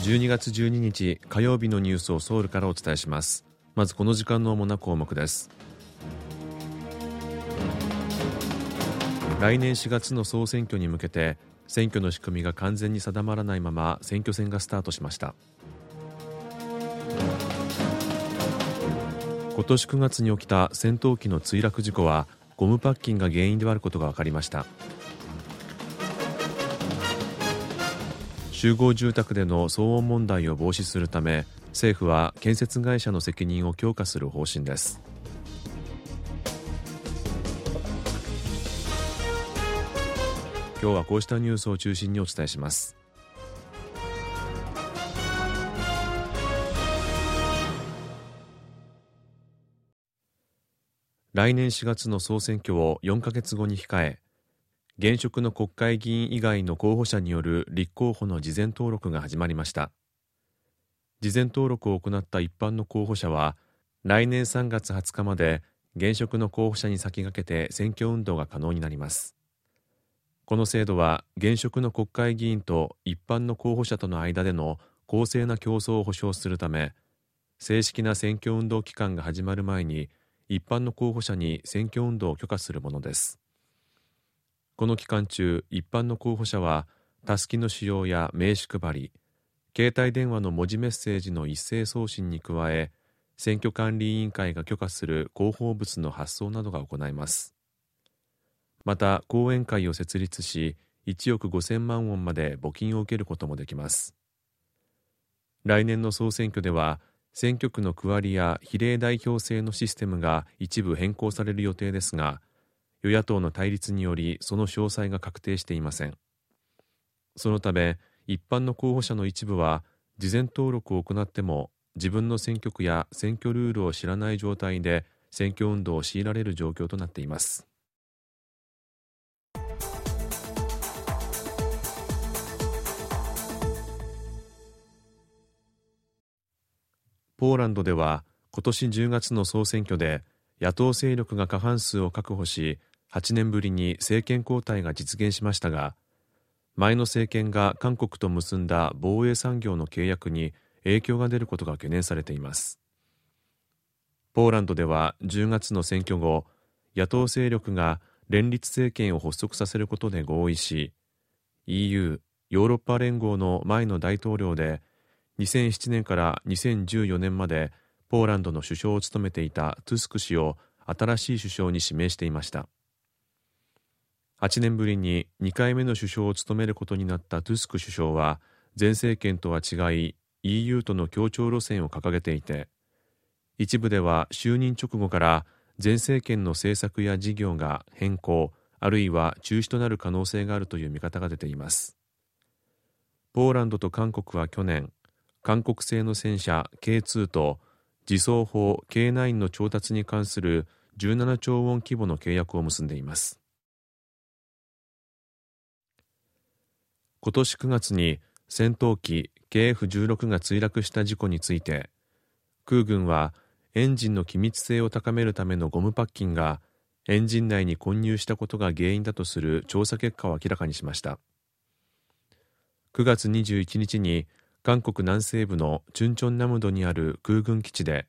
12月12日火曜日のニュースをソウルからお伝えします。まずこの時間の主な項目です。来年4月の総選挙に向けて選挙の仕組みが完全に定まらないまま選挙戦がスタートしました。今年9月に起きた戦闘機の墜落事故はゴムパッキンが原因であることが分かりました。集合住宅での騒音問題を防止するため政府は建設会社の責任を強化する方針です。今日はこうしたニュースを中心にお伝えします。来年4月の総選挙を4ヶ月後に控え現職の国会議員以外の候補者による立候補の事前登録が始まりました。事前登録を行った一般の候補者は来年3月20日まで現職の候補者に先駆けて選挙運動が可能になります。この制度は現職の国会議員と一般の候補者との間での公正な競争を保障するため正式な選挙運動期間が始まる前に一般の候補者に選挙運動を許可するものです。この期間中一般の候補者はたすきの使用や名刺配り携帯電話の文字メッセージの一斉送信に加え選挙管理委員会が許可する広報物の発送などが行います。また講演会を設立し1億5000万ウォンまで募金を受けることもできます。来年の総選挙では選挙区の区割りや比例代表制のシステムが一部変更される予定ですが与野党の対立によりその詳細が確定していません。そのため一般の候補者の一部は事前登録を行っても自分の選挙区や選挙ルールを知らない状態で選挙運動を強いられる状況となっています。ポーランドでは今年10月の総選挙で野党勢力が過半数を確保し8年ぶりに政権交代が実現しましたが前の政権が韓国と結んだ防衛産業の契約に影響が出ることが懸念されています。ポーランドでは10月の選挙後野党勢力が連立政権を発足させることで合意し EU= ヨーロッパ連合の前の大統領で2007年から2014年までポーランドの首相を務めていたトゥスク氏を新しい首相に指名していました。8年ぶりに2回目の首相を務めることになったトゥスク首相は前政権とは違い EU との協調路線を掲げていて一部では就任直後から前政権の政策や事業が変更あるいは中止となる可能性があるという見方が出ています。ポーランドと韓国は去年韓国製の戦車 K2 と自走砲 K9 の調達に関する17兆ウォン規模の契約を結んでいます。今年9月に戦闘機 KF16 が墜落した事故について空軍はエンジンの機密性を高めるためのゴムパッキンがエンジン内に混入したことが原因だとする調査結果を明らかにしました。9月21日に韓国南西部のチュンチョンナムドにある空軍基地で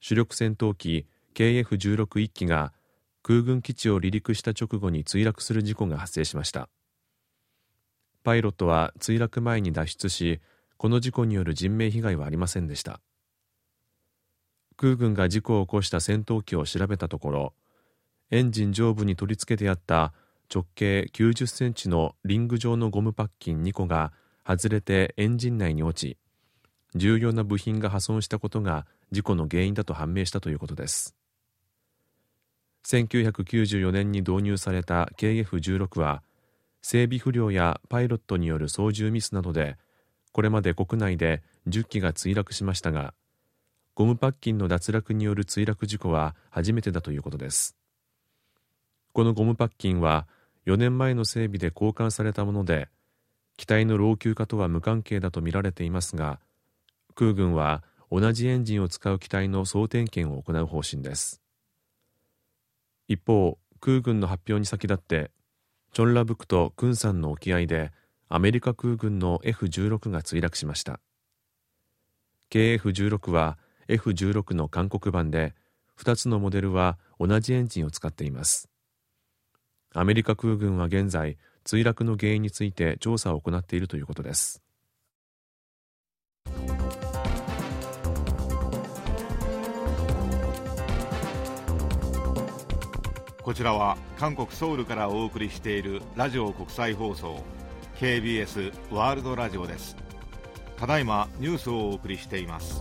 主力戦闘機 KF16 1機が空軍基地を離陸した直後に墜落する事故が発生しました。パイロットは墜落前に脱出しこの事故による人命被害はありませんでした。空軍が事故を起こした戦闘機を調べたところエンジン上部に取り付けてあった直径90センチのリング状のゴムパッキン2個が外れてエンジン内に落ち重要な部品が破損したことが事故の原因だと判明したということです。1994年に導入された KF16 は整備不良やパイロットによる操縦ミスなどでこれまで国内で10機が墜落しましたがゴムパッキンの脱落による墜落事故は初めてだということです。このゴムパッキンは4年前の整備で交換されたもので機体の老朽化とは無関係だとみられていますが空軍は同じエンジンを使う機体の総点検を行う方針です。一方空軍の発表に先立ってチョンラブクとクンサンの沖合でアメリカ空軍の F16 が墜落しました。KF16 は F16 の韓国版で2つのモデルは同じエンジンを使っています。アメリカ空軍は現在墜落の原因について調査を行っているということです。こちらは韓国ソウルからお送りしているラジオ国際放送 KBS ワールドラジオです。ただいまニュースをお送りしています。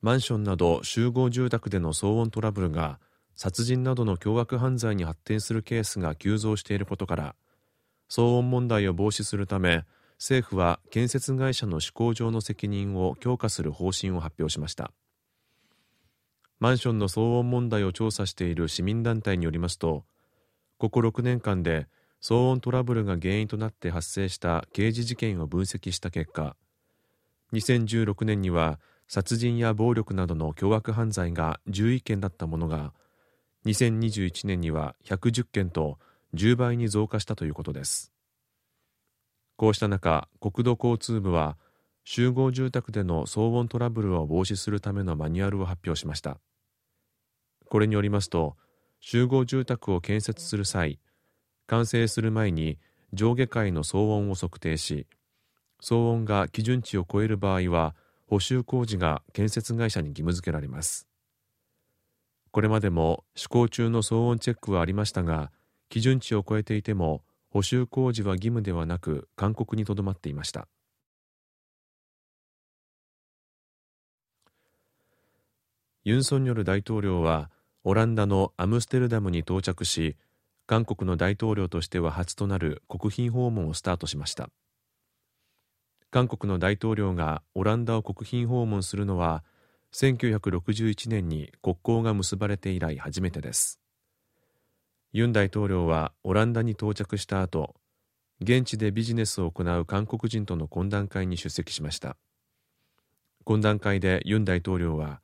マンションなど集合住宅での騒音トラブルが殺人などの凶悪犯罪に発展するケースが急増していることから騒音問題を防止するため政府は建設会社の施工上の責任を強化する方針を発表しました。マンションの騒音問題を調査している市民団体によりますとここ6年間で騒音トラブルが原因となって発生した刑事事件を分析した結果2016年には殺人や暴力などの凶悪犯罪が11件だったものが2021年には110件と10倍に増加したということです。こうした中国土交通部は集合住宅での騒音トラブルを防止するためのマニュアルを発表しました。これによりますと集合住宅を建設する際完成する前に上下階の騒音を測定し騒音が基準値を超える場合は補修工事が建設会社に義務付けられます。これまでも施行中の騒音チェックはありましたが基準値を超えていても補修工事は義務ではなく勧告にとどまっていました。ユン・ソンニョル大統領はオランダのアムステルダムに到着し韓国の大統領としては初となる国賓訪問をスタートしました。韓国の大統領がオランダを国賓訪問するのは1961年に国交が結ばれて以来初めてです。ユン大統領はオランダに到着した後現地でビジネスを行う韓国人との懇談会に出席しました。懇談会でユン大統領は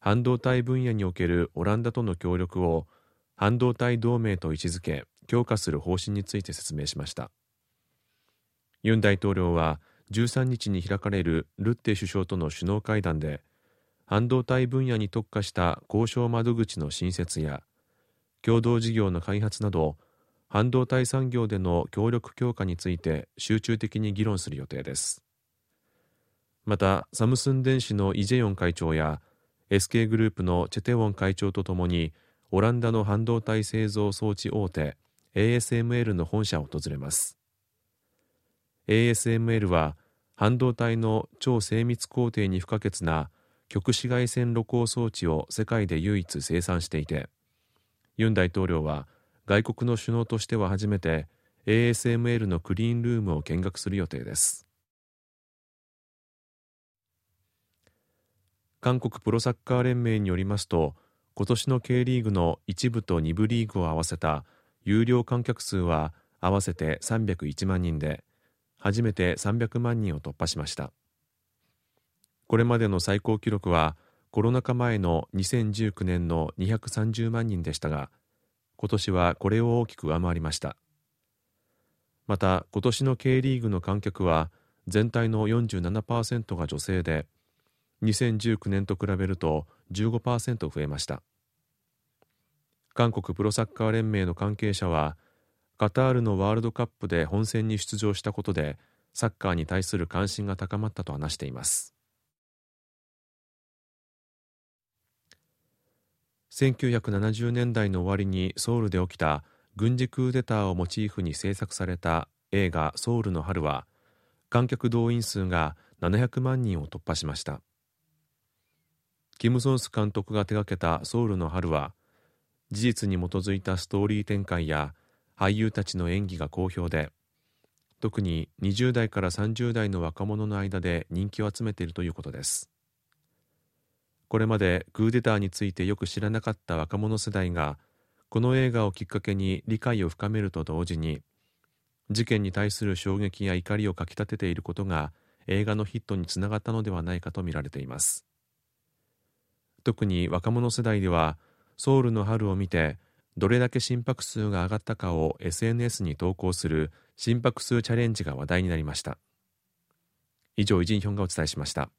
半導体分野におけるオランダとの協力を半導体同盟と位置づけ強化する方針について説明しました。ユン大統領は13日に開かれるルッテ首相との首脳会談で半導体分野に特化した交渉窓口の新設や共同事業の開発など半導体産業での協力強化について集中的に議論する予定です。またサムスン電子のイ・ジェヨン会長や SK グループのチェテウォン会長とともにオランダの半導体製造装置大手 ASML の本社を訪れます。ASML は半導体の超精密工程に不可欠な極紫外線露光装置を世界で唯一生産していてユン大統領は外国の首脳としては初めて ASML のクリーンルームを見学する予定です。韓国プロサッカー連盟によりますと今年の K リーグの1部と2部リーグを合わせた有料観客数は合わせて301万人で初めて300万人を突破しました。これまでの最高記録はコロナ禍前の2019年の230万人でしたが今年はこれを大きく上回りました。また今年の K リーグの観客は全体の47%が女性で2019年と比べると15%増えました。韓国プロサッカー連盟の関係者はカタールのワールドカップで本戦に出場したことでサッカーに対する関心が高まったと話しています。1970年代の終わりにソウルで起きた軍事クーデターをモチーフに制作された映画「ソウルの春」は観客動員数が700万人を突破しました。キム・ソンス監督が手掛けた「ソウルの春」は事実に基づいたストーリー展開や俳優たちの演技が好評で特に20代から30代の若者の間で人気を集めているということです。これまでクーデターについてよく知らなかった若者世代がこの映画をきっかけに理解を深めると同時に事件に対する衝撃や怒りをかきたてていることが映画のヒットにつながったのではないかとみられています。特に若者世代ではソウルの春を見てどれだけ心拍数が上がったかを SNS に投稿する心拍数チャレンジが話題になりました。以上イジンヒョンがお伝えしました。